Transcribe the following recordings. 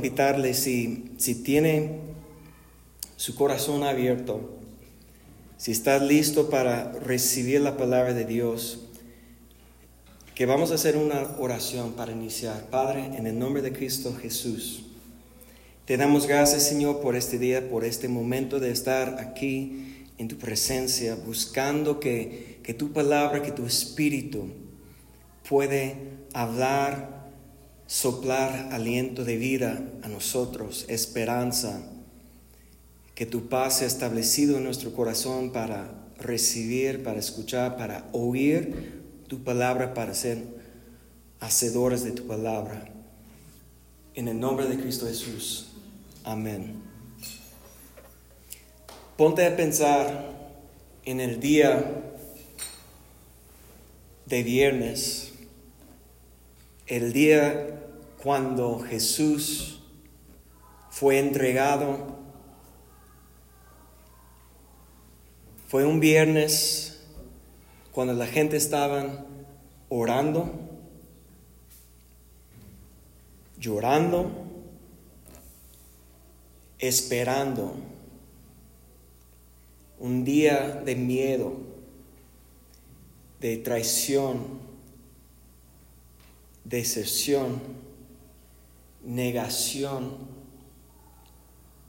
invitarle, si, si tiene su corazón abierto, si está listo para recibir la palabra de Dios, que vamos a hacer una oración para iniciar. Padre, en el nombre de Cristo Jesús, te damos gracias, Señor, por este día, por este momento de estar aquí en tu presencia, buscando que, que tu palabra, que tu espíritu puede hablar, soplar aliento de vida a nosotros, esperanza que tu paz sea establecido en nuestro corazón para recibir, para escuchar, para oír tu palabra, para ser hacedores de tu palabra. En el nombre de Cristo Jesús. Amén. Ponte a pensar en el día de viernes, el día cuando Jesús fue entregado. Fue un viernes cuando la gente estaba orando, llorando, esperando un día de miedo, de traición, decepción, negación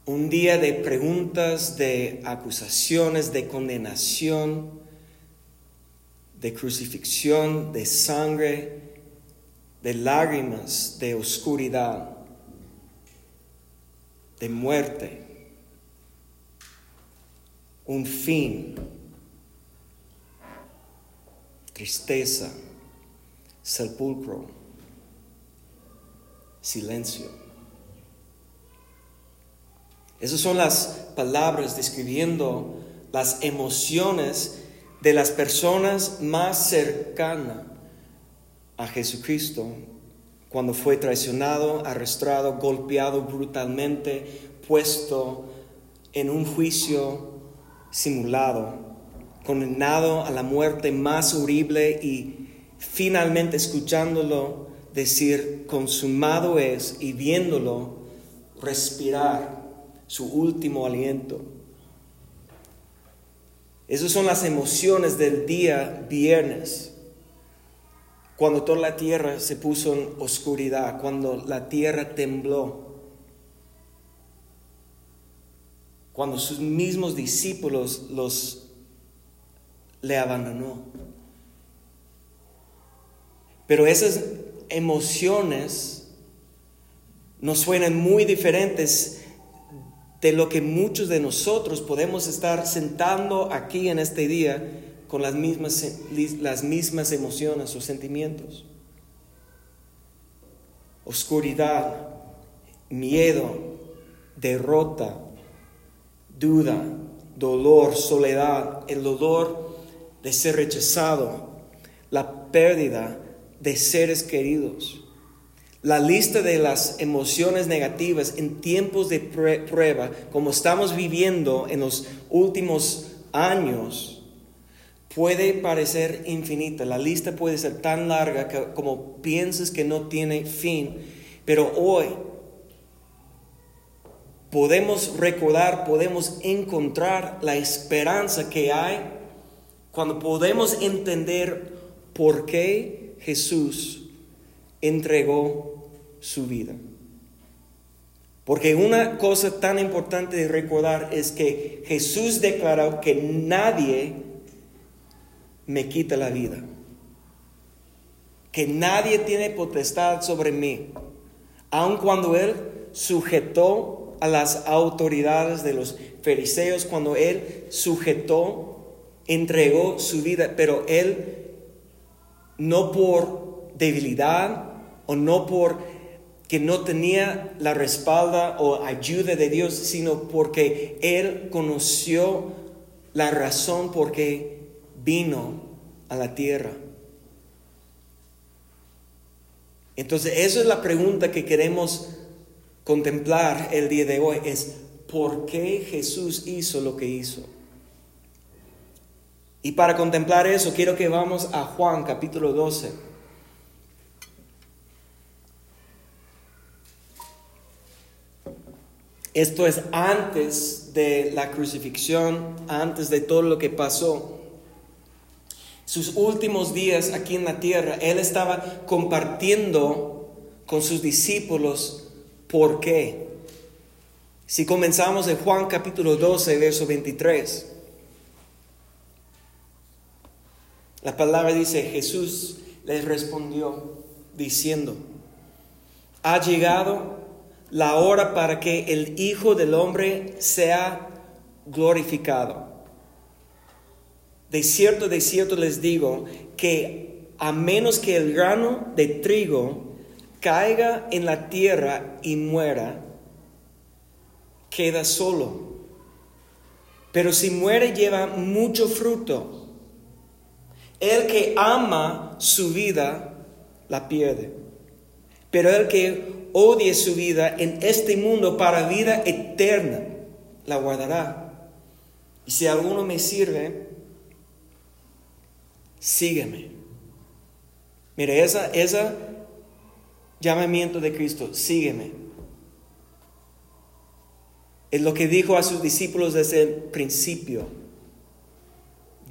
un día de preguntas, de acusaciones, de condenación, de crucifixión, de sangre, de lágrimas, de oscuridad, de muerte. Un fin, tristeza, sepulcro, silencio. Esas son las palabras describiendo las emociones de las personas más cercanas a Jesucristo cuando fue traicionado, arrestado, golpeado brutalmente, puesto en un juicio simulado, condenado a la muerte más horrible y finalmente escuchándolo decir, consumado es, y viéndolo respirar su último aliento. Esas son las emociones del día viernes, cuando toda la tierra se puso en oscuridad, cuando la tierra tembló, cuando sus mismos discípulos los le abandonó. Pero esas emociones nos suenan muy diferentes de lo que muchos de nosotros podemos estar sentando aquí en este día con las mismas, las mismas emociones o sentimientos. Oscuridad, miedo, derrota, duda, dolor, soledad, el dolor de ser rechazado, la pérdida de seres queridos la lista de las emociones negativas en tiempos de prueba, como estamos viviendo en los últimos años, puede parecer infinita. La lista puede ser tan larga como piensas que no tiene fin. Pero hoy podemos recordar, podemos encontrar la esperanza que hay cuando podemos entender por qué Jesús entregó su vida. Porque una cosa tan importante de recordar es que Jesús declaró que nadie me quita la vida. Que nadie tiene potestad sobre mí. Aun cuando Él sujetó a las autoridades de los fariseos, cuando Él sujetó, entregó su vida, pero Él no por debilidad, o no por que no tenía la respalda o ayuda de Dios, sino porque Él conoció la razón por qué vino a la tierra. Entonces, esa es la pregunta que queremos contemplar el día de hoy, es ¿por qué Jesús hizo lo que hizo? Y para contemplar eso, quiero que vamos a Juan capítulo 12. Esto es antes de la crucifixión, antes de todo lo que pasó. Sus últimos días aquí en la tierra, Él estaba compartiendo con sus discípulos por qué. Si comenzamos en Juan capítulo 12, verso 23, la palabra dice, Jesús les respondió diciendo, ha llegado la hora para que el Hijo del Hombre sea glorificado. De cierto, de cierto les digo que a menos que el grano de trigo caiga en la tierra y muera, queda solo. Pero si muere lleva mucho fruto. El que ama su vida la pierde. Pero el que odie su vida en este mundo para vida eterna, la guardará. Y si alguno me sirve, sígueme. Mire, esa, esa llamamiento de Cristo, sígueme. Es lo que dijo a sus discípulos desde el principio.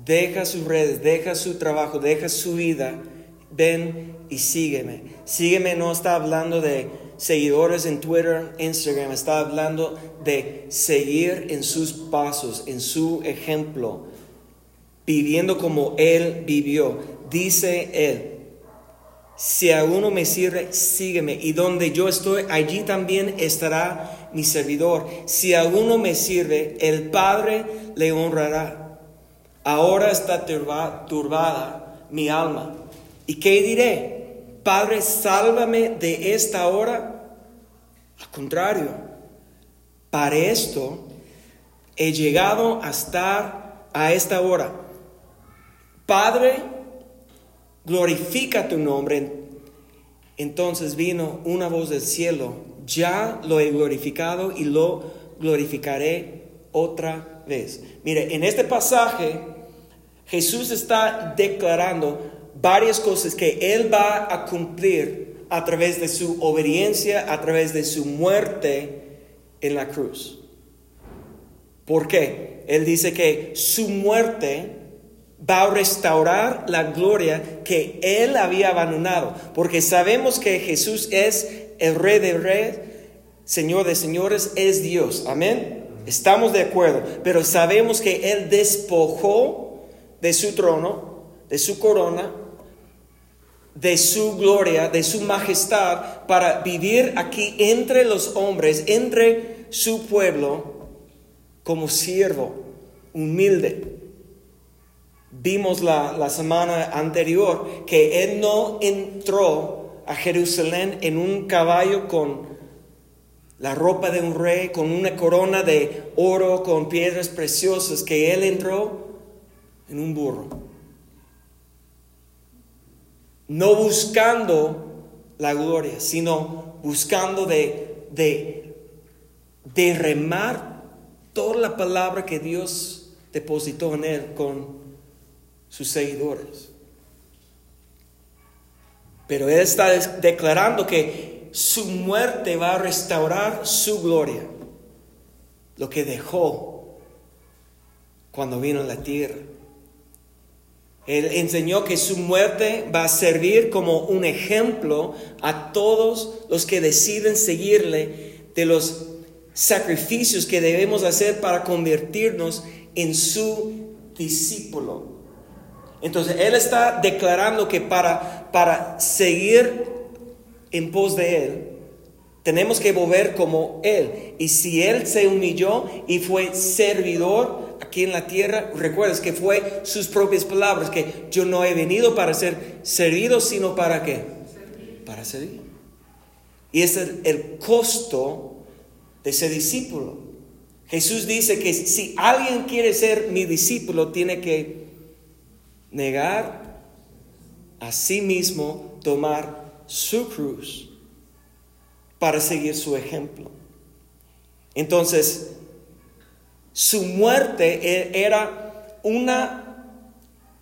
Deja sus redes, deja su trabajo, deja su vida, ven y sígueme. Sígueme no está hablando de seguidores en Twitter, Instagram, está hablando de seguir en sus pasos, en su ejemplo, viviendo como Él vivió. Dice Él, si a uno me sirve, sígueme, y donde yo estoy, allí también estará mi servidor. Si a uno me sirve, el Padre le honrará. Ahora está turbada mi alma. ¿Y qué diré? Padre, sálvame de esta hora. Al contrario, para esto he llegado a estar a esta hora. Padre, glorifica tu nombre. Entonces vino una voz del cielo, ya lo he glorificado y lo glorificaré otra vez. Mire, en este pasaje Jesús está declarando varias cosas que Él va a cumplir a través de su obediencia, a través de su muerte en la cruz. ¿Por qué? Él dice que su muerte va a restaurar la gloria que Él había abandonado, porque sabemos que Jesús es el Rey de Reyes, Señor de Señores, es Dios. Amén. Estamos de acuerdo, pero sabemos que Él despojó de su trono, de su corona, de su gloria, de su majestad, para vivir aquí entre los hombres, entre su pueblo, como siervo humilde. Vimos la, la semana anterior que Él no entró a Jerusalén en un caballo con la ropa de un rey, con una corona de oro, con piedras preciosas, que Él entró en un burro no buscando la gloria, sino buscando de, de, remar toda la palabra que Dios depositó en él con sus seguidores. Pero él está declarando que su muerte va a restaurar su gloria, lo que dejó cuando vino a la tierra. Él enseñó que su muerte va a servir como un ejemplo a todos los que deciden seguirle de los sacrificios que debemos hacer para convertirnos en su discípulo. Entonces, Él está declarando que para, para seguir en pos de Él, tenemos que volver como Él. Y si Él se humilló y fue servidor, aquí en la tierra, recuerdas que fue sus propias palabras, que yo no he venido para ser servido, sino para qué? Para servir. Y ese es el costo de ser discípulo. Jesús dice que si alguien quiere ser mi discípulo, tiene que negar a sí mismo, tomar su cruz para seguir su ejemplo. Entonces, su muerte e-, era una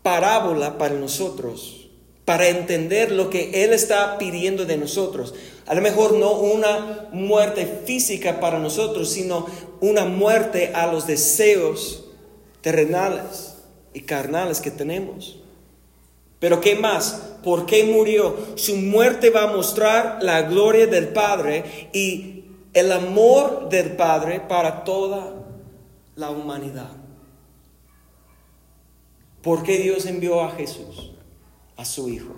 parábola para nosotros, para entender lo que Él está pidiendo de nosotros. A lo mejor no una muerte física para nosotros, sino una muerte a los deseos terrenales y carnales que tenemos. Pero ¿qué más? ¿Por qué murió? Su muerte va a mostrar la gloria del Padre y el amor del Padre para toda la humanidad. ¿Por qué Dios envió a Jesús, a su Hijo?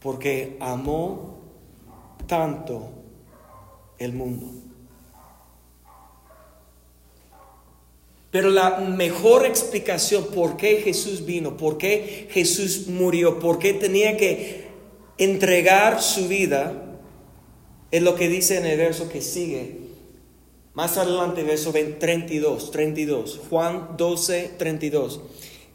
Porque amó tanto el mundo. Pero la mejor explicación por qué Jesús vino, por qué Jesús murió, por qué tenía que entregar su vida, es lo que dice en el verso que sigue. Más adelante, verso 32, 32, Juan 12, 32.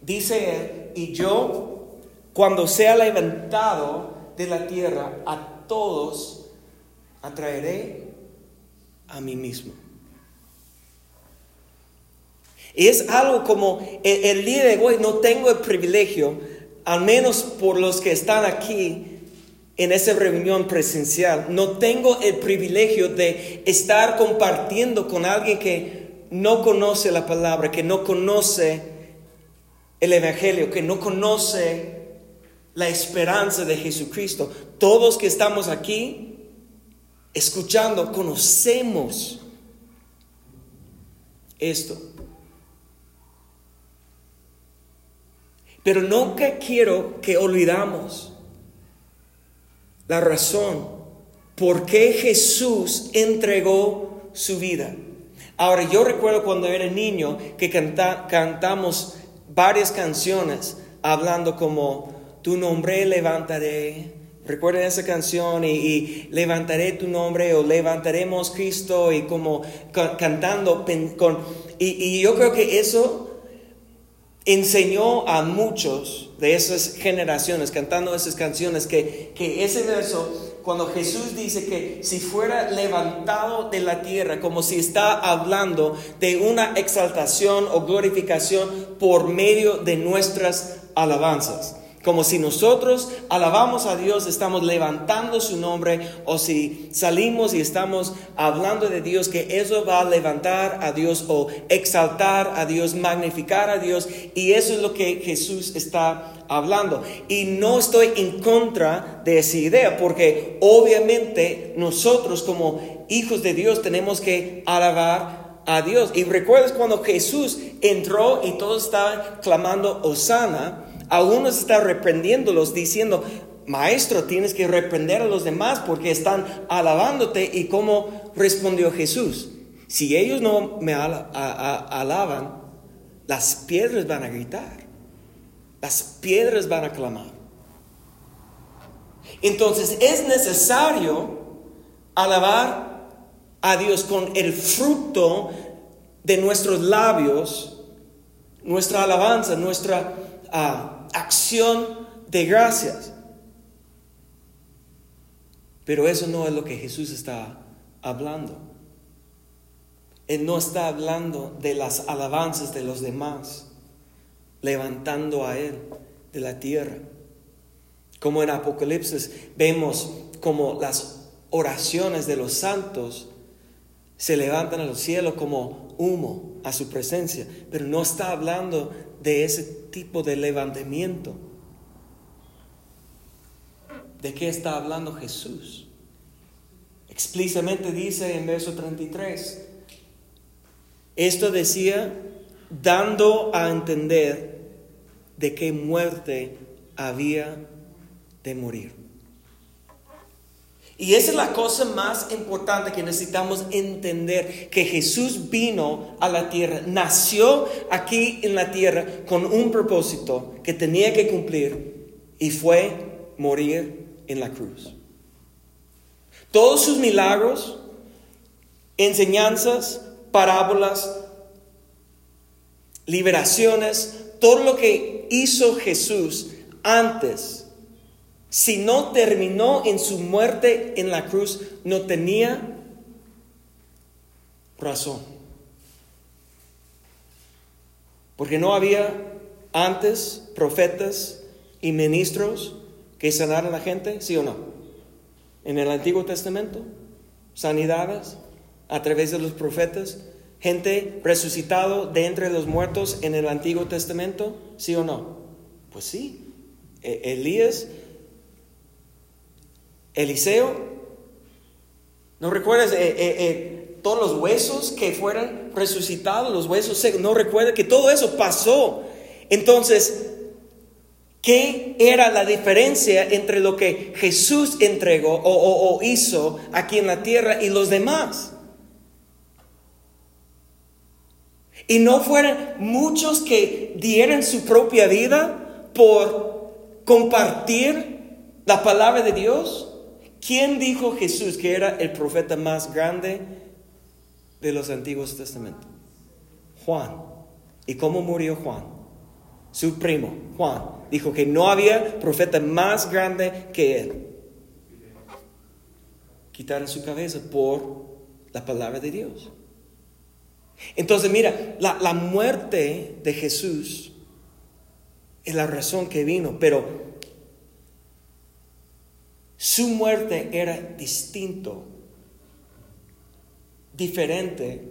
Dice él, y yo, cuando sea levantado de la tierra, a todos atraeré a mí mismo. Es algo como el, día de hoy no tengo el privilegio, al menos por los que están aquí en esa reunión presencial, no tengo el privilegio de estar compartiendo con alguien que no conoce la palabra, que no conoce el Evangelio, que no conoce la esperanza de Jesucristo. Todos que estamos aquí escuchando, conocemos esto. Pero nunca quiero que olvidamos la razón por qué Jesús entregó su vida. Ahora, yo recuerdo cuando era niño que cantamos varias canciones hablando como tu nombre levantaré. Recuerden esa canción y, levantaré tu nombre o levantaremos Cristo y como cantando con... Y, y yo creo que eso enseñó a muchos de esas generaciones cantando esas canciones que, que ese verso, cuando Jesús dice que si fuera levantado de la tierra, como si está hablando de una exaltación o glorificación por medio de nuestras alabanzas. Como si nosotros alabamos a Dios, estamos levantando su nombre, o si salimos y estamos hablando de Dios, que eso va a levantar a Dios o exaltar a Dios, magnificar a Dios. Y eso es lo que Jesús está hablando. Y no estoy en contra de esa idea, porque obviamente nosotros como hijos de Dios tenemos que alabar a Dios. Y recuerdas cuando Jesús entró y todos estaban clamando Osana algunos están reprendiéndolos diciendo, maestro, tienes que reprender a los demás porque están alabándote. ¿Y cómo respondió Jesús? Si ellos no me alaban, las piedras van a gritar, las piedras van a clamar. Entonces es necesario alabar a Dios con el fruto de nuestros labios, nuestra alabanza, nuestra uh, acción de gracias. Pero eso no es lo que Jesús está hablando. Él no está hablando de las alabanzas de los demás, levantando a Él de la tierra. Como en Apocalipsis vemos como las oraciones de los santos se levantan a los cielos como humo a su presencia, pero no está hablando de ese tipo de levantamiento. ¿De qué está hablando Jesús? Explícitamente dice en verso 33, esto decía dando a entender de qué muerte había de morir. Y esa es la cosa más importante que necesitamos entender, que Jesús vino a la tierra, nació aquí en la tierra con un propósito que tenía que cumplir y fue morir en la cruz. Todos sus milagros, enseñanzas, parábolas, liberaciones, todo lo que hizo Jesús antes si no terminó en su muerte en la cruz, no tenía razón. Porque no había antes profetas y ministros que sanaron a la gente? ¿Sí o no? En el Antiguo Testamento, sanidades a través de los profetas, gente resucitado de entre los muertos en el Antiguo Testamento, ¿sí o no? Pues sí. E- Elías, Eliseo, ¿no recuerdas eh, eh, eh, todos los huesos que fueran resucitados, los huesos secos? ¿No recuerdas que todo eso pasó? Entonces, ¿Qué era la diferencia entre lo que Jesús entregó o hizo aquí en la tierra y los demás? Y no fueron muchos que dieran su propia vida por compartir la palabra de Dios. ¿Quién dijo Jesús que era el profeta más grande de los antiguos testamentos? Juan. ¿Y cómo murió Juan? Su primo, Juan, dijo que no había profeta más grande que él. Quitaron su cabeza por la palabra de Dios. Entonces, mira, la, la muerte de Jesús es la razón que vino, pero su muerte era distinto, diferente,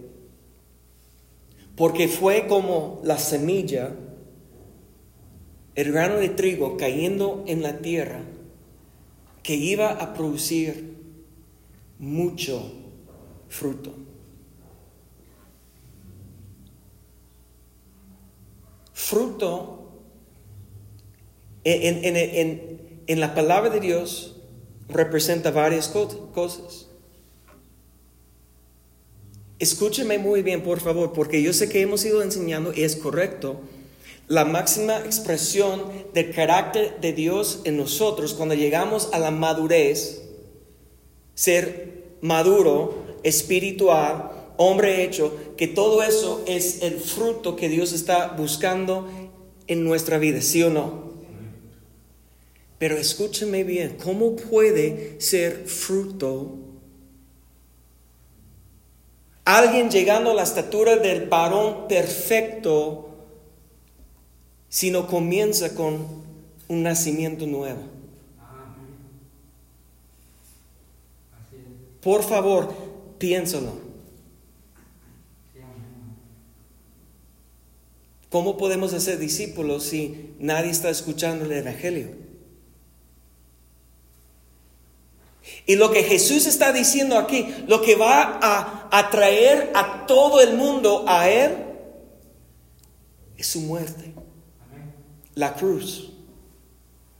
porque fue como la semilla, el grano de trigo cayendo en la tierra, que iba a producir mucho fruto. Fruto en, en- en- en la palabra de Dios representa varias co- cosas. Escúcheme muy bien, por favor, porque yo sé que hemos ido enseñando y es correcto. La máxima expresión del carácter de Dios en nosotros cuando llegamos a la madurez, ser maduro, espiritual, hombre hecho, que todo eso es el fruto que Dios está buscando en nuestra vida, ¿sí o no? Pero escúcheme bien, ¿cómo puede ser fruto alguien llegando a la estatura del varón perfecto si no comienza con un nacimiento nuevo? Por favor, piénsalo. ¿Cómo podemos hacer discípulos si nadie está escuchando el Evangelio? Y lo que Jesús está diciendo aquí, lo que va a atraer a todo el mundo a Él, es su muerte, la cruz.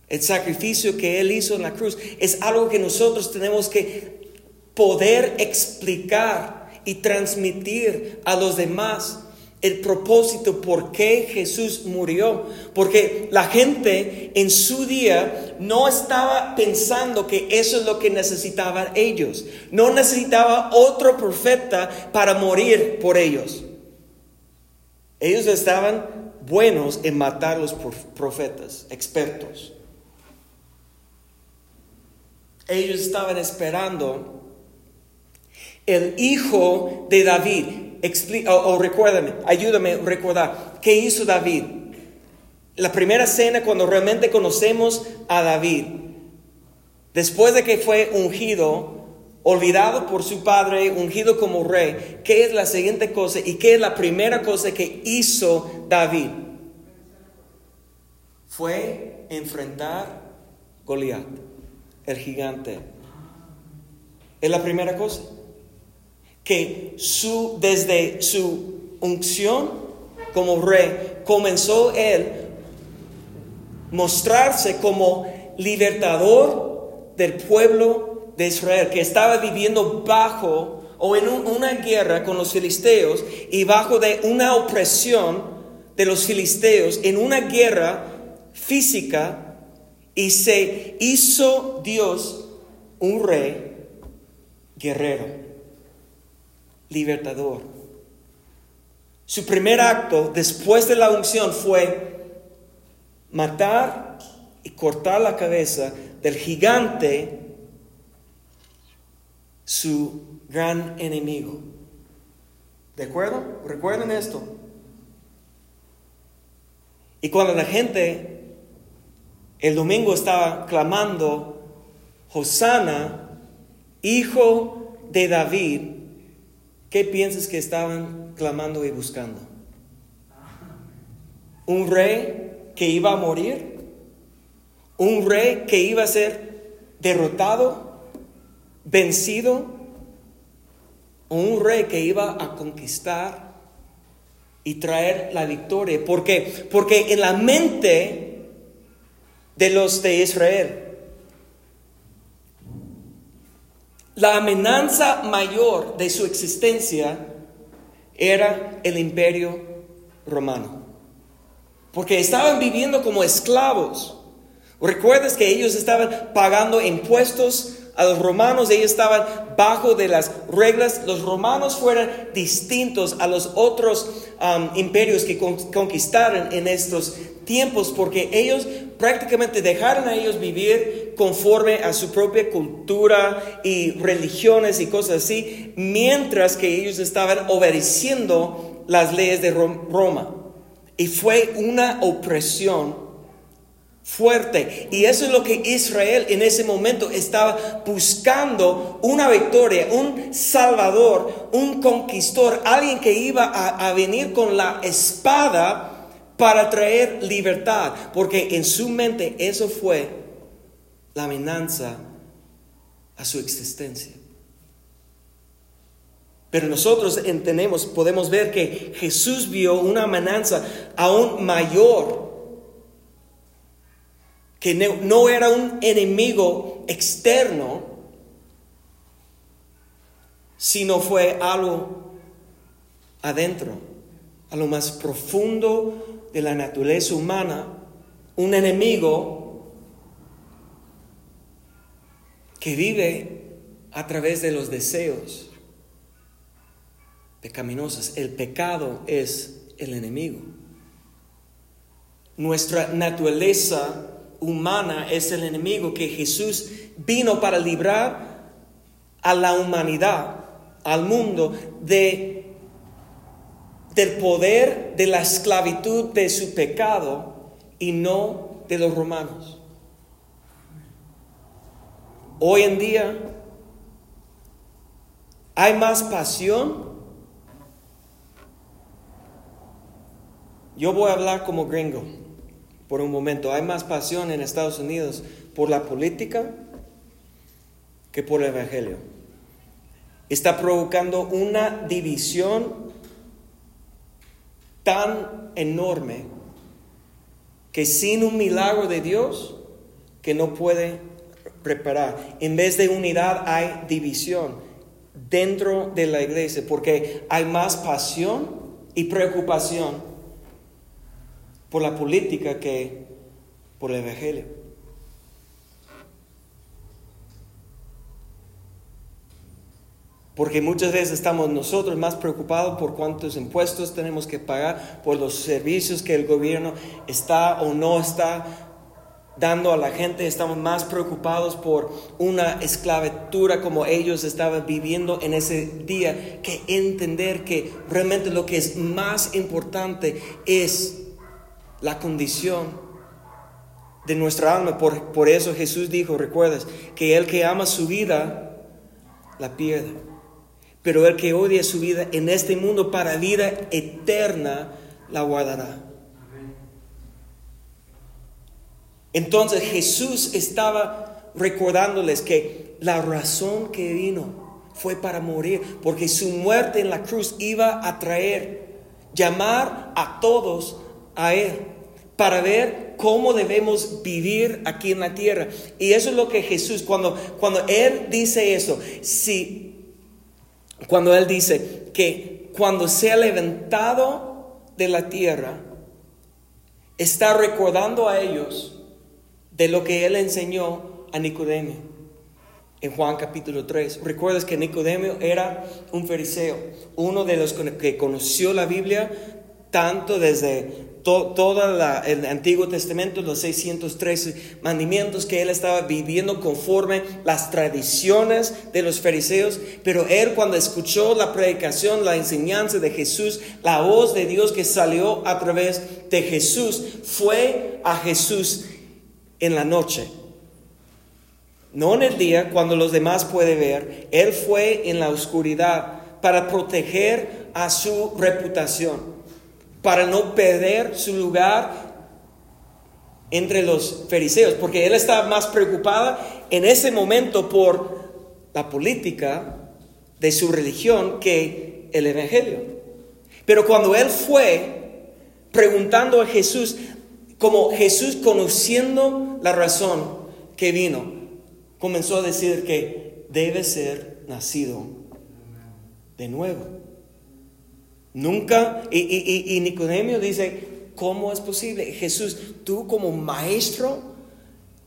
El sacrificio que Él hizo en la cruz es algo que nosotros tenemos que poder explicar y transmitir a los demás el propósito por qué Jesús murió. Porque la gente en su día no estaba pensando que eso es lo que necesitaban ellos. No necesitaba otro profeta para morir por ellos. Ellos estaban buenos en matar a los prof- profetas, expertos. Ellos estaban esperando el hijo de David. O, o recuérdame, ayúdame a recordar, ¿qué hizo David? La primera cena cuando realmente conocemos a David, después de que fue ungido, olvidado por su padre, ungido como rey, ¿qué es la siguiente cosa y qué es la primera cosa que hizo David? Fue enfrentar Goliat, el gigante. Es la primera cosa que su, desde su unción como rey comenzó él mostrarse como libertador del pueblo de Israel, que estaba viviendo bajo o en un- una guerra con los filisteos y bajo de una opresión de los filisteos, en una guerra física, y se hizo Dios un rey guerrero libertador. Su primer acto después de la unción fue matar y cortar la cabeza del gigante, su gran enemigo. ¿De acuerdo? ¿Recuerden esto? Y cuando la gente el domingo estaba clamando, Hosana, hijo de David, ¿qué piensas que estaban clamando y buscando? ¿Un rey que iba a morir? ¿Un rey que iba a ser derrotado, vencido? ¿O un rey que iba a conquistar y traer la victoria? ¿Por qué? Porque en la mente de los de Israel, la amenaza mayor de su existencia era el imperio romano. Porque estaban viviendo como esclavos. ¿Recuerdas que ellos estaban pagando impuestos a los romanos? Ellos estaban bajo de las reglas. Los romanos fueron distintos a los otros imperios que conquistaron en estos tiempos porque ellos prácticamente dejaron a ellos vivir conforme a su propia cultura y religiones y cosas así, mientras que ellos estaban obedeciendo las leyes de Roma. Y fue una opresión fuerte. Y eso es lo que Israel en ese momento estaba buscando, una victoria, un salvador, un conquistador, alguien que iba a, a venir con la espada para traer libertad, porque en su mente eso fue la amenaza a su existencia. Pero nosotros entendemos, podemos ver que Jesús vio una amenaza aún mayor, que no era un enemigo externo, sino fue algo adentro, a lo más profundo de la naturaleza humana, un enemigo que vive a través de los deseos pecaminosos. El pecado es el enemigo. Nuestra naturaleza humana es el enemigo que Jesús vino para librar a la humanidad, al mundo, de del poder de la esclavitud de su pecado y no de los romanos. Hoy en día hay más pasión. Yo voy a hablar como gringo por un momento. Hay más pasión en Estados Unidos por la política que por el Evangelio. Está provocando una división tan enorme que sin un milagro de Dios que no puede reparar. En vez de unidad hay división dentro de la iglesia porque hay más pasión y preocupación por la política que por el evangelio. Porque muchas veces estamos nosotros más preocupados por cuántos impuestos tenemos que pagar, por los servicios que el gobierno está o no está dando a la gente. Estamos más preocupados por una esclavitud como ellos estaban viviendo en ese día que entender que realmente lo que es más importante es la condición de nuestra alma. Por, por eso Jesús dijo, recuerdas, que el que ama su vida, la pierde pero el que odia su vida en este mundo para vida eterna la guardará. Entonces Jesús estaba recordándoles que la razón que vino fue para morir, porque su muerte en la cruz iba a traer, llamar a todos a Él, para ver cómo debemos vivir aquí en la tierra. Y eso es lo que Jesús, cuando, cuando Él dice eso, si cuando Él dice que cuando sea levantado de la tierra, está recordando a ellos de lo que Él enseñó a Nicodemio en Juan capítulo 3. Recuerdas que Nicodemio era un fariseo, uno de los que conoció la Biblia tanto desde todo el Antiguo Testamento, los 613 mandamientos que él estaba viviendo conforme las tradiciones de los fariseos, pero él cuando escuchó la predicación, la enseñanza de Jesús, la voz de Dios que salió a través de Jesús, fue a Jesús en la noche. No en el día, cuando los demás pueden ver. Él fue en la oscuridad para proteger a su reputación, para no perder su lugar entre los fariseos, porque él estaba más preocupado en ese momento por la política de su religión que el Evangelio. Pero cuando él fue preguntando a Jesús, como Jesús conociendo la razón que vino, comenzó a decir que debe ser nacido de nuevo. Nunca, y, y, y Nicodemio dice, ¿cómo es posible? Jesús, tú como maestro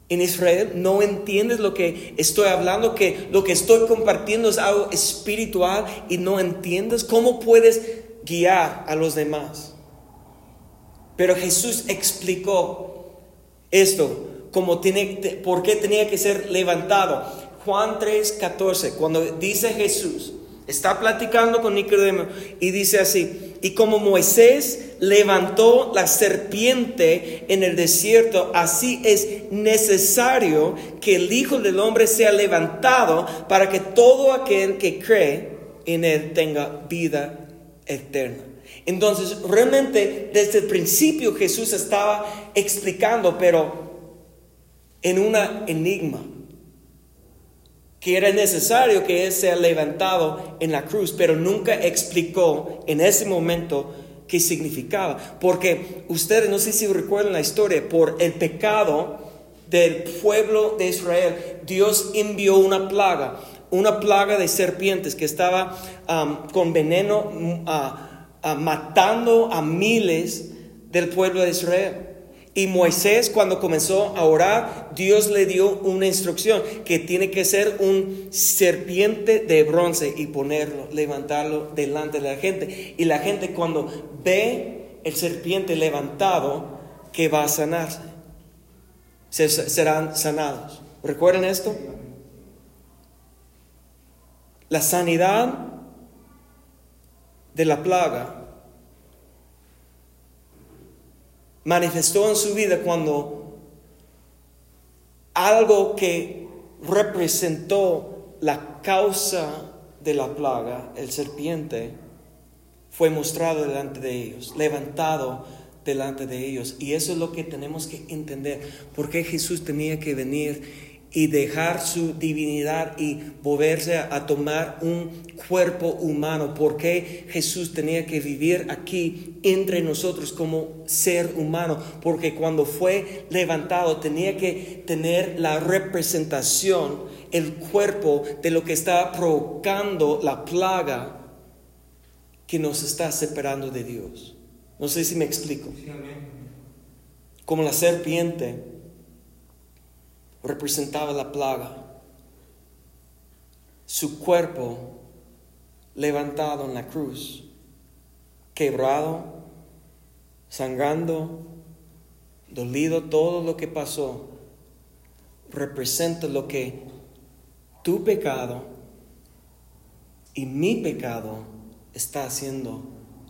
en Israel no entiendes lo que estoy hablando, que lo que estoy compartiendo es algo espiritual y no entiendes cómo puedes guiar a los demás. Pero Jesús explicó esto, como tiene, por qué tenía que ser levantado. Juan 3:14, cuando dice Jesús, está platicando con Nicodemo y dice así, y como Moisés levantó la serpiente en el desierto, así es necesario que el Hijo del Hombre sea levantado para que todo aquel que cree en él tenga vida eterna. Entonces, realmente desde el principio Jesús estaba explicando, pero en una enigma, que era necesario que Él sea levantado en la cruz, pero nunca explicó en ese momento qué significaba. Porque ustedes, no sé si recuerdan la historia, por el pecado del pueblo de Israel, Dios envió una plaga, una plaga de serpientes que estaba con veneno uh, matando a miles del pueblo de Israel. Y Moisés cuando comenzó a orar, Dios le dio una instrucción que tiene que ser un serpiente de bronce y ponerlo, levantarlo delante de la gente. Y la gente cuando ve el serpiente levantado, que va a sanarse, serán sanados. ¿Recuerden esto? La sanidad de la plaga manifestó en su vida cuando algo que representó la causa de la plaga, el serpiente, fue mostrado delante de ellos, levantado delante de ellos. Y eso es lo que tenemos que entender. ¿Por qué Jesús tenía que venir y dejar su divinidad y volverse a, tomar un cuerpo humano. ¿Por qué Jesús tenía que vivir aquí entre nosotros como ser humano? Porque cuando fue levantado tenía que tener la representación, el cuerpo de lo que está provocando la plaga que nos está separando de Dios. No sé si me explico. Como la serpiente representaba la plaga. Su cuerpo levantado en la cruz, quebrado, sangrando, dolido todo lo que pasó, representa lo que tu pecado y mi pecado está haciendo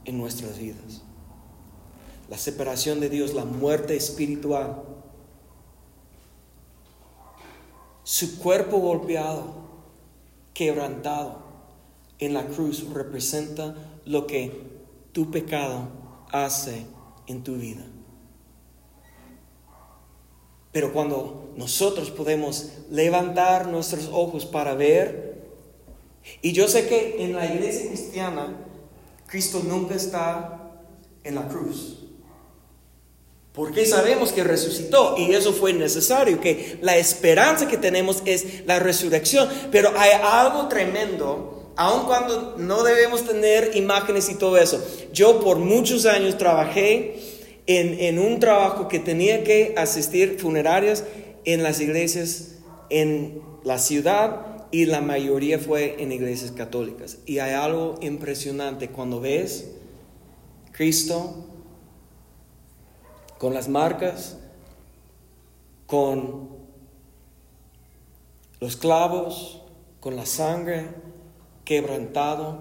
en nuestras vidas. La separación de Dios, la muerte espiritual, Su cuerpo golpeado, quebrantado en la cruz representa lo que tu pecado hace en tu vida. Pero cuando nosotros podemos levantar nuestros ojos para ver, y yo sé que en la iglesia cristiana, Cristo nunca está en la cruz. Porque sabemos que resucitó y eso fue necesario, que la esperanza que tenemos es la resurrección. Pero hay algo tremendo, aun cuando no debemos tener imágenes y todo eso. Yo por muchos años trabajé en, en un trabajo que tenía que asistir funerarias en las iglesias en la ciudad y la mayoría fue en iglesias católicas. Y hay algo impresionante cuando ves Cristo con las marcas, con los clavos, con la sangre quebrantado.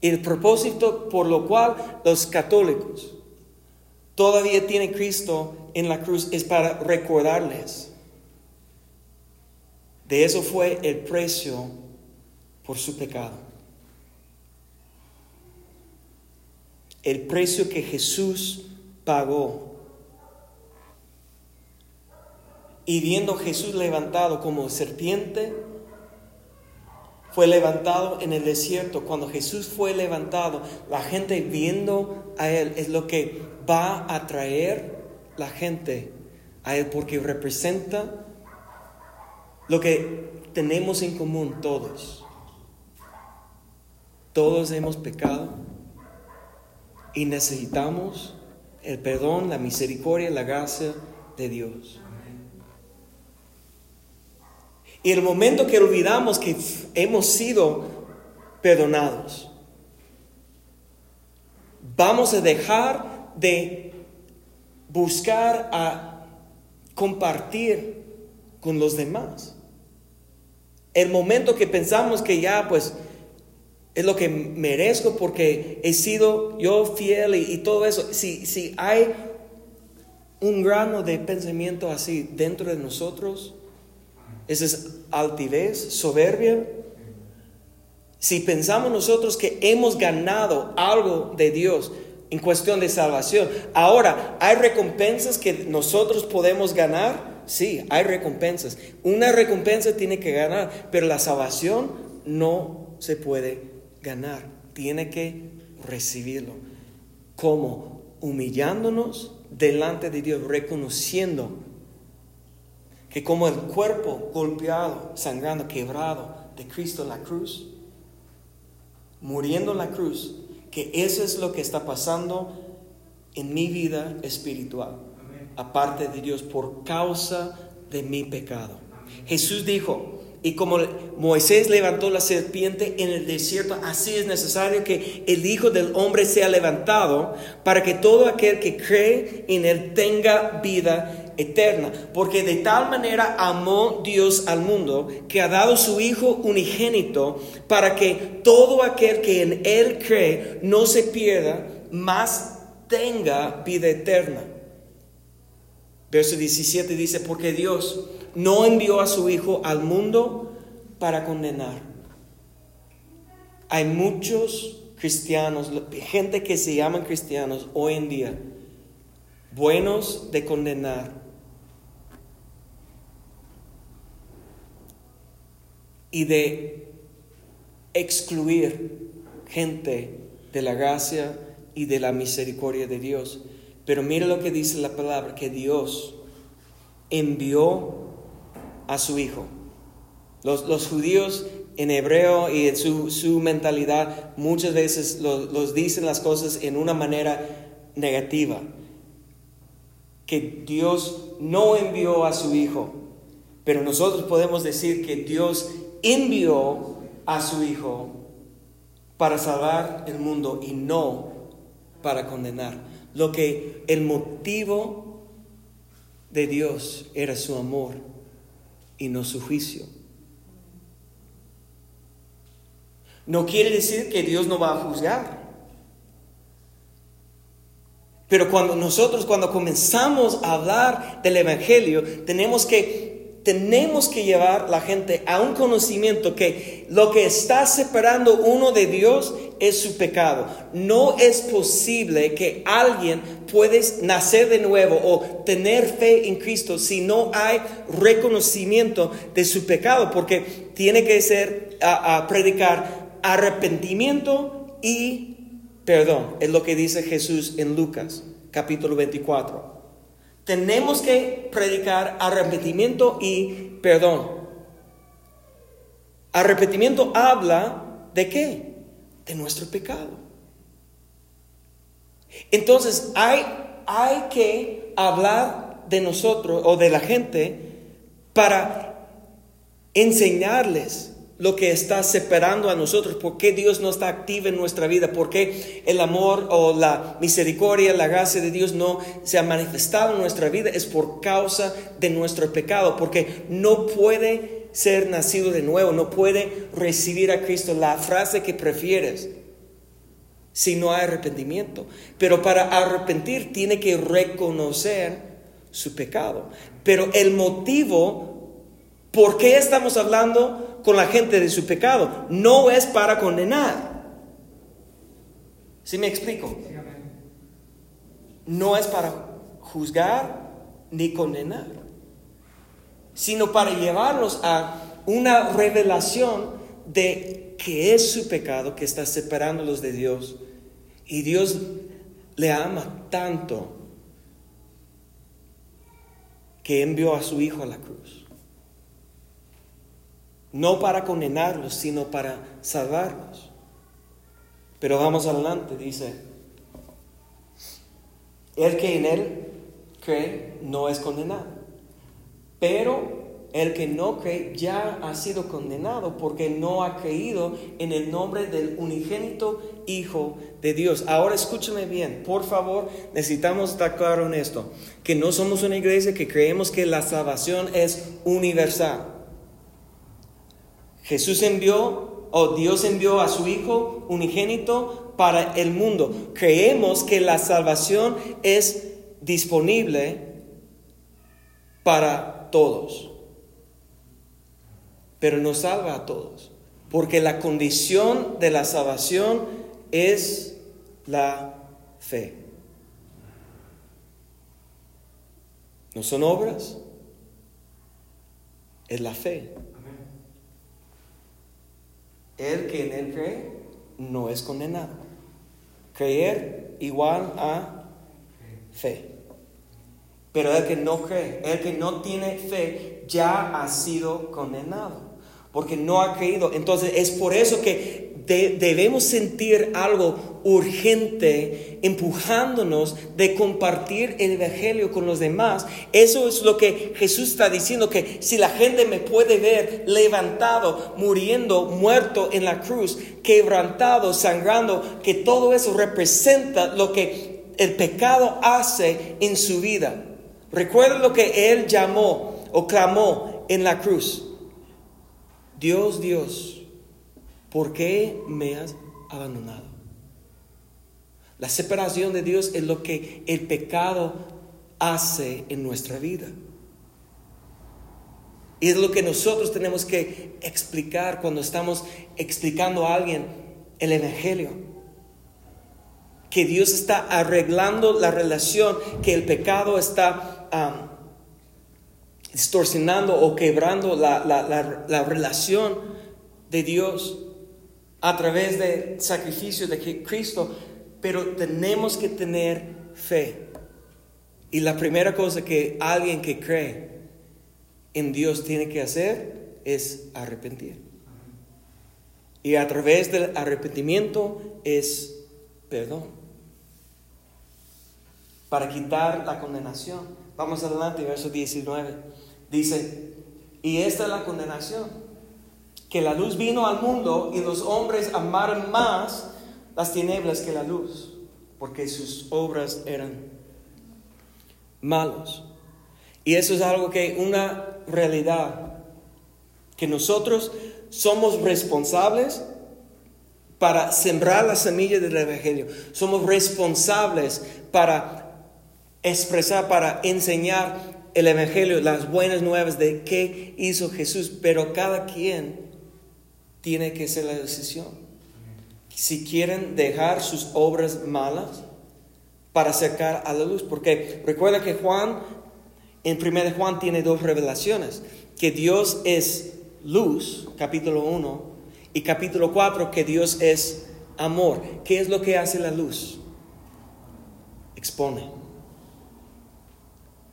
El propósito por lo cual los católicos todavía tiene Cristo en la cruz es para recordarles. De eso fue el precio por su pecado. El precio que Jesús pagó. Y viendo Jesús levantado como serpiente, fue levantado en el desierto. Cuando Jesús fue levantado, la gente viendo a Él es lo que va a atraer la gente a Él porque representa lo que tenemos en común todos. Todos hemos pecado y necesitamos el perdón, la misericordia, la gracia de Dios. Y el momento que olvidamos que hemos sido perdonados, vamos a dejar de buscar a compartir con los demás. El momento que pensamos que ya pues es lo que merezco porque he sido yo fiel y, todo eso, si, si hay un grano de pensamiento así dentro de nosotros, esa es altivez, soberbia. Si pensamos nosotros que hemos ganado algo de Dios en cuestión de salvación, ahora, ¿hay recompensas que nosotros podemos ganar? Sí, hay recompensas. Una recompensa tiene que ganar, pero la salvación no se puede ganar. Tiene que recibirlo. ¿Cómo? Humillándonos delante de Dios, reconociendo que como el cuerpo golpeado, sangrando, quebrado de Cristo en la cruz, muriendo en la cruz, que eso es lo que está pasando en mi vida espiritual, aparte de Dios, por causa de mi pecado. Jesús dijo, y como Moisés levantó la serpiente en el desierto, así es necesario que el Hijo del Hombre sea levantado para que todo aquel que cree en él tenga vida eterna, porque de tal manera amó Dios al mundo que ha dado su Hijo unigénito para que todo aquel que en Él cree no se pierda, mas tenga vida eterna. Verso 17 dice, porque Dios no envió a su Hijo al mundo para condenar. Hay muchos cristianos, gente que se llaman cristianos hoy en día, buenos de condenar, y de excluir gente de la gracia y de la misericordia de Dios. Pero mira lo que dice la palabra, que Dios envió a su Hijo. Los, judíos en hebreo y en su, mentalidad muchas veces los dicen las cosas en una manera negativa. Que Dios no envió a su Hijo. Pero nosotros podemos decir que Dios envió a su Hijo para salvar el mundo y no para condenar. Lo que el motivo de Dios era su amor y no su juicio. No quiere decir que Dios no va a juzgar. Pero cuando nosotros, cuando comenzamos a hablar del Evangelio, tenemos que tenemos que llevar la gente a un conocimiento que lo que está separando uno de Dios es su pecado. No es posible que alguien pueda nacer de nuevo o tener fe en Cristo si no hay reconocimiento de su pecado, porque tiene que ser a, predicar arrepentimiento y perdón. Es lo que dice Jesús en Lucas capítulo 24. Tenemos que predicar arrepentimiento y perdón. Arrepentimiento habla de qué? De nuestro pecado. Entonces hay, hay que hablar de nosotros o de la gente para enseñarles lo que está separando a nosotros, por qué Dios no está activo en nuestra vida, por qué el amor o la misericordia, la gracia de Dios no se ha manifestado en nuestra vida, es por causa de nuestro pecado, porque no puede ser nacido de nuevo, no puede recibir a Cristo. La frase que prefieres, si no hay arrepentimiento. Pero para arrepentir tiene que reconocer su pecado. Pero el motivo, ¿por qué estamos hablando con la gente de su pecado? No es para condenar. ¿Sí me explico? No es para juzgar ni condenar, sino para llevarnos a una revelación de que es su pecado que está separándolos de Dios. Y Dios le ama tanto que envió a su Hijo a la cruz. No para condenarlos, sino para salvarlos. Pero vamos adelante, dice, el que en él cree no es condenado, pero el que no cree ya ha sido condenado porque no ha creído en el nombre del unigénito Hijo de Dios. Ahora escúchame bien, por favor, necesitamos estar claro en esto, que no somos una iglesia que creemos que la salvación es universal. Jesús envió, o Dios envió a su Hijo unigénito para el mundo. Creemos que la salvación es disponible para todos pero no salva a todos. Porque la condición de la salvación es la fe. No son obras, es la fe. El que en él cree no es condenado. Creer igual a fe. Pero el que no cree, el que no tiene fe, ya ha sido condenado. Porque no ha creído. Entonces es por eso que de- debemos sentir algo urgente empujándonos de compartir el Evangelio con los demás. Eso es lo que Jesús está diciendo, que si la gente me puede ver levantado, muriendo, muerto en la cruz, quebrantado, sangrando, que todo eso representa lo que el pecado hace en su vida. Recuerda lo que él llamó o clamó en la cruz. Dios, Dios, ¿por qué me has abandonado? La separación de Dios es lo que el pecado hace en nuestra vida. Y es lo que nosotros tenemos que explicar cuando estamos explicando a alguien el Evangelio. Que Dios está arreglando la relación, que el pecado está distorsionando o quebrando la- la- la relación de Dios a través del sacrificio de Cristo, pero tenemos que tener fe. Y la primera cosa que alguien que cree en Dios tiene que hacer es arrepentir. Y a través del arrepentimiento es perdón. Para quitar la condenación. Vamos adelante, verso 19. Dice, y esta es la condenación, que la luz vino al mundo y los hombres amaron más las tinieblas que la luz, porque sus obras eran malos. Y eso es algo que una realidad, que nosotros somos responsables para sembrar la semilla del Evangelio. Somos responsables para expresar, para enseñar el Evangelio, las buenas nuevas de qué hizo Jesús, pero cada quien tiene que hacer la decisión. Si quieren dejar sus obras malas para acercar a la luz, porque recuerda que Juan, en 1 de Juan tiene dos revelaciones, que Dios es luz, capítulo 1, y capítulo 4, que Dios es amor. ¿Qué es lo que hace la luz? Expone.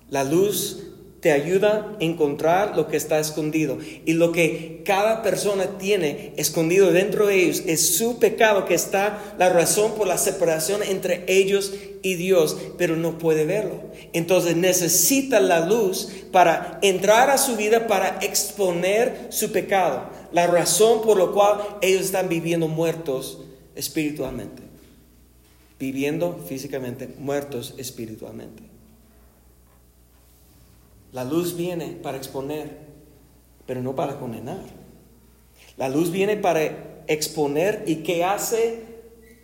La luz te ayuda a encontrar lo que está escondido. Y lo que cada persona tiene escondido dentro de ellos es su pecado, que está la razón por la separación entre ellos y Dios, pero no puede verlo. Entonces necesita la luz para entrar a su vida, para exponer su pecado. La razón por la cual ellos están viviendo muertos espiritualmente. Viviendo físicamente, muertos espiritualmente. La luz viene para exponer, pero no para condenar. La luz viene para exponer y ¿qué hace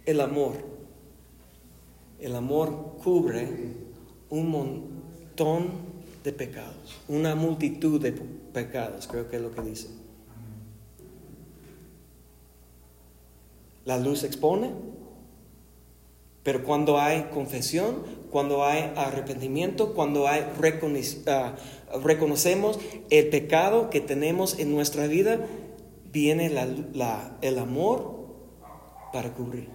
el amor. El amor cubre un montón de pecados, una multitud de pecados, creo que es lo que dice. La luz expone, pero cuando hay confesión, cuando hay arrepentimiento, cuando uh, reconocemos el pecado que tenemos en nuestra vida, viene el amor para cubrir.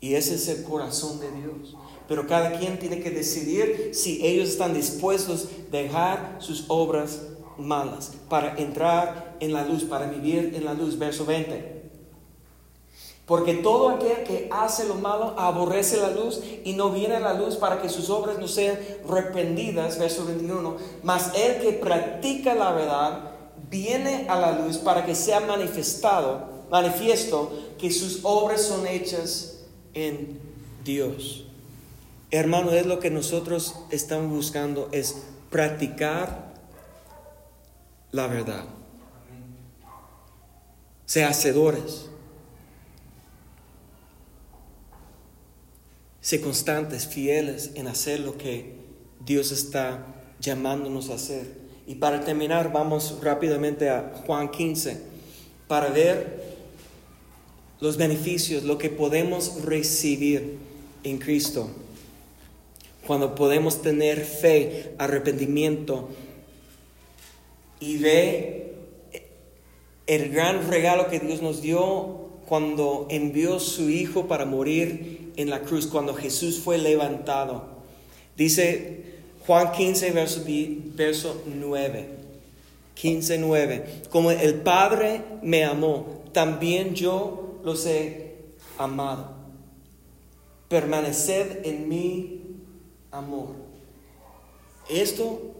Y ese es el corazón de Dios. Pero cada quien tiene que decidir si ellos están dispuestos a dejar sus obras malas para entrar en la luz, para vivir en la luz. Verso 20. Porque todo aquel que hace lo malo aborrece la luz y no viene a la luz para que sus obras no sean reprendidas, verso 21. Mas el que practica la verdad viene a la luz para que sea manifestado, manifiesto que sus obras son hechas en Dios. Hermano, es lo que nosotros estamos buscando, es practicar la verdad. Sea hacedores Sé constantes, fieles en hacer lo que Dios está llamándonos a hacer. Y para terminar, vamos rápidamente a Juan 15 para ver los beneficios, lo que podemos recibir en Cristo. Cuando podemos tener fe, arrepentimiento y ve el gran regalo que Dios nos dio cuando envió su Hijo para morir en la cruz, cuando Jesús fue levantado. Dice Juan 15, verso, verso 9. 15, 9. Como el Padre me amó, también yo los he amado. Permaneced en mi amor. Esto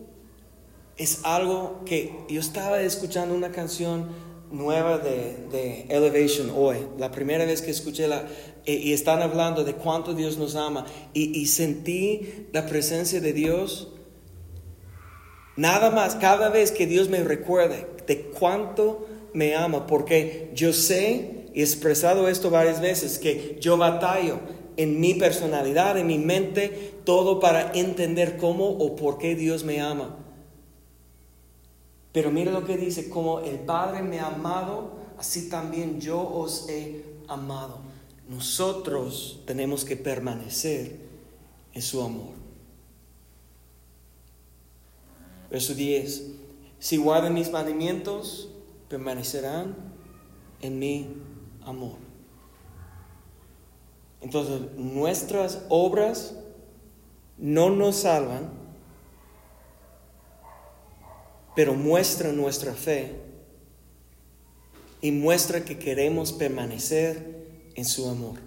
es algo que yo estaba escuchando una canción nueva de, Elevation hoy, la primera vez que escuché la, y, están hablando de cuánto Dios nos ama, y, sentí la presencia de Dios. Nada más, cada vez que Dios me recuerde de cuánto me ama, porque yo sé, y he expresado esto varias veces, que yo batallo en mi personalidad, en mi mente, todo para entender cómo o por qué Dios me ama. Pero mira lo que dice, como el Padre me ha amado, así también yo os he amado. Nosotros tenemos que permanecer en su amor. Verso 10. Si guardan mis mandamientos, permanecerán en mi amor. Entonces, nuestras obras no nos salvan, pero muestra nuestra fe y muestra que queremos permanecer en su amor.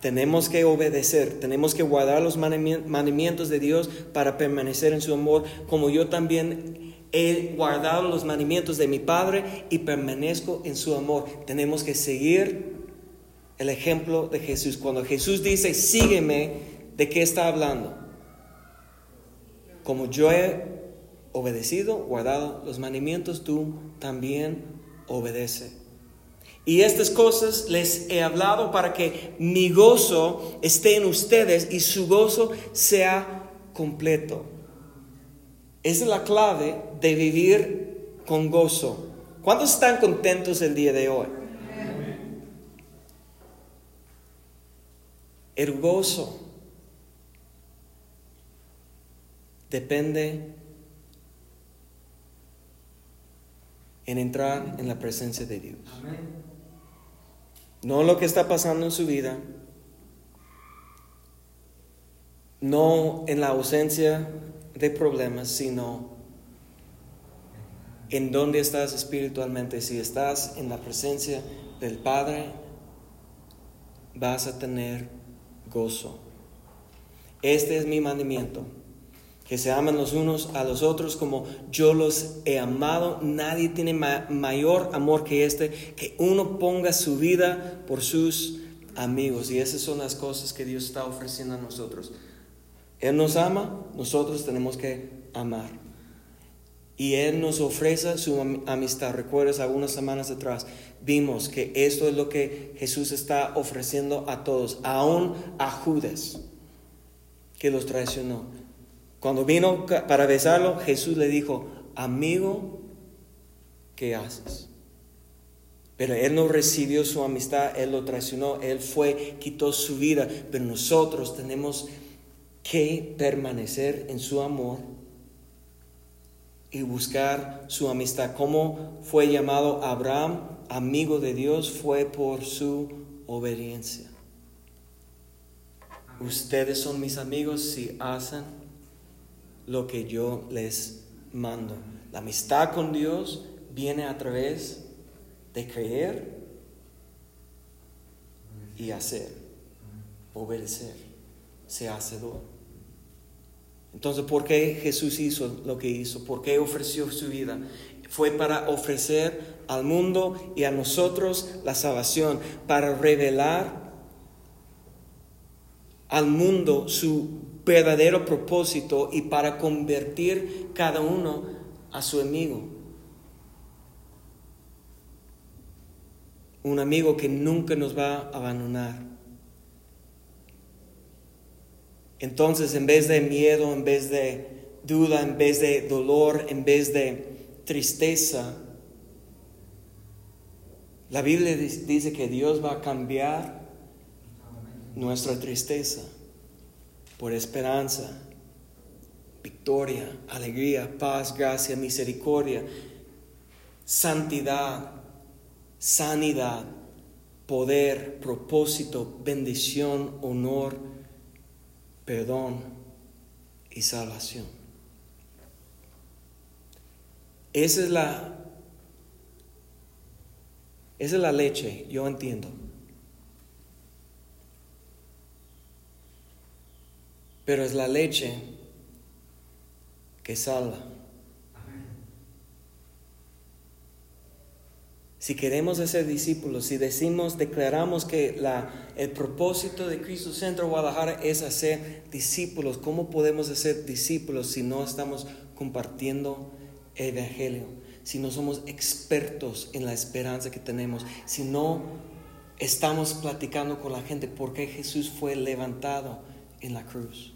Tenemos que obedecer, tenemos que guardar los mandamientos de Dios para permanecer en su amor, como yo también he guardado los mandamientos de mi Padre y permanezco en su amor. Tenemos que seguir el ejemplo de Jesús. Cuando Jesús dice, sígueme, ¿de qué está hablando? Como yo he obedecido, guardado los mandamientos, tú también obedece. Y estas cosas les he hablado para que mi gozo esté en ustedes y su gozo sea completo. Esa es la clave de vivir con gozo. ¿Cuántos están contentos el día de hoy? El gozo depende en entrar en la presencia de Dios. No lo que está pasando en su vida, no en la ausencia de problemas, sino en dónde estás espiritualmente. Si estás en la presencia del Padre, vas a tener gozo. Este es mi mandamiento que se aman los unos a los otros como yo los he amado. Nadie tiene mayor amor que este, que uno ponga su vida por sus amigos. Y esas son las cosas que Dios está ofreciendo a nosotros. Él nos ama, nosotros tenemos que amar. Y Él nos ofrece su am- amistad. Recuerdas, algunas semanas atrás vimos que esto es lo que Jesús está ofreciendo a todos, aún a Judas, que los traicionó. Cuando vino para besarlo, Jesús le dijo, amigo, ¿qué haces? Pero él no recibió su amistad, él lo traicionó, él fue, quitó su vida. Pero nosotros tenemos que permanecer en su amor y buscar su amistad. ¿Cómo fue llamado Abraham amigo de Dios? Fue por su obediencia. Ustedes son mis amigos si hacen lo que yo les mando. La amistad con Dios viene a través de creer y hacer, obedecer, se hacedor. Entonces, ¿por qué Jesús hizo lo que hizo? ¿Por qué ofreció su vida? Fue para ofrecer al mundo y a nosotros la salvación, para revelar al mundo su verdadero propósito y para convertir cada uno a su amigo. Un amigo que nunca nos va a abandonar. Entonces, en vez de miedo, en vez de duda, en vez de dolor, en vez de tristeza, la Biblia dice que Dios va a cambiar nuestra tristeza por esperanza, victoria, alegría, paz, gracia, misericordia, santidad, sanidad, poder, propósito, bendición, honor, perdón y salvación. Esa es la esa es la leche, yo entiendo. Pero es la leche que salva. Si queremos ser discípulos, si decimos, declaramos que el propósito de Cristo Centro Guadalajara es hacer discípulos, ¿cómo podemos hacer discípulos si no estamos compartiendo el Evangelio? Si no somos expertos en la esperanza que tenemos, si no estamos platicando con la gente por qué Jesús fue levantado en la cruz.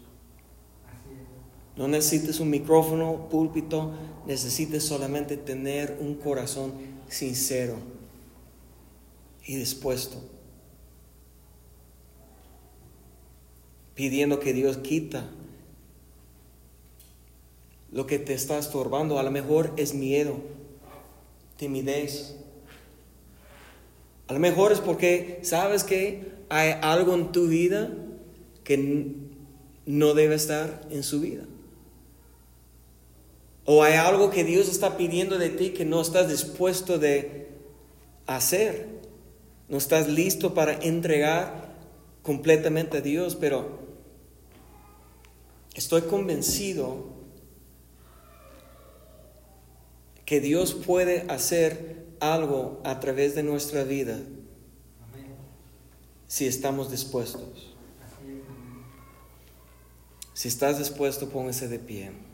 No necesites un micrófono, púlpito, necesites solamente tener un corazón sincero y dispuesto. Pidiendo que Dios quita lo que te está estorbando. A lo mejor es miedo, timidez. A lo mejor es porque sabes que hay algo en tu vida que no debe estar en su vida. O hay algo que Dios está pidiendo de ti que no estás dispuesto de hacer. No estás listo para entregar completamente a Dios, pero estoy convencido que Dios puede hacer algo a través de nuestra vida si estamos dispuestos. Si estás dispuesto, póngase de pie.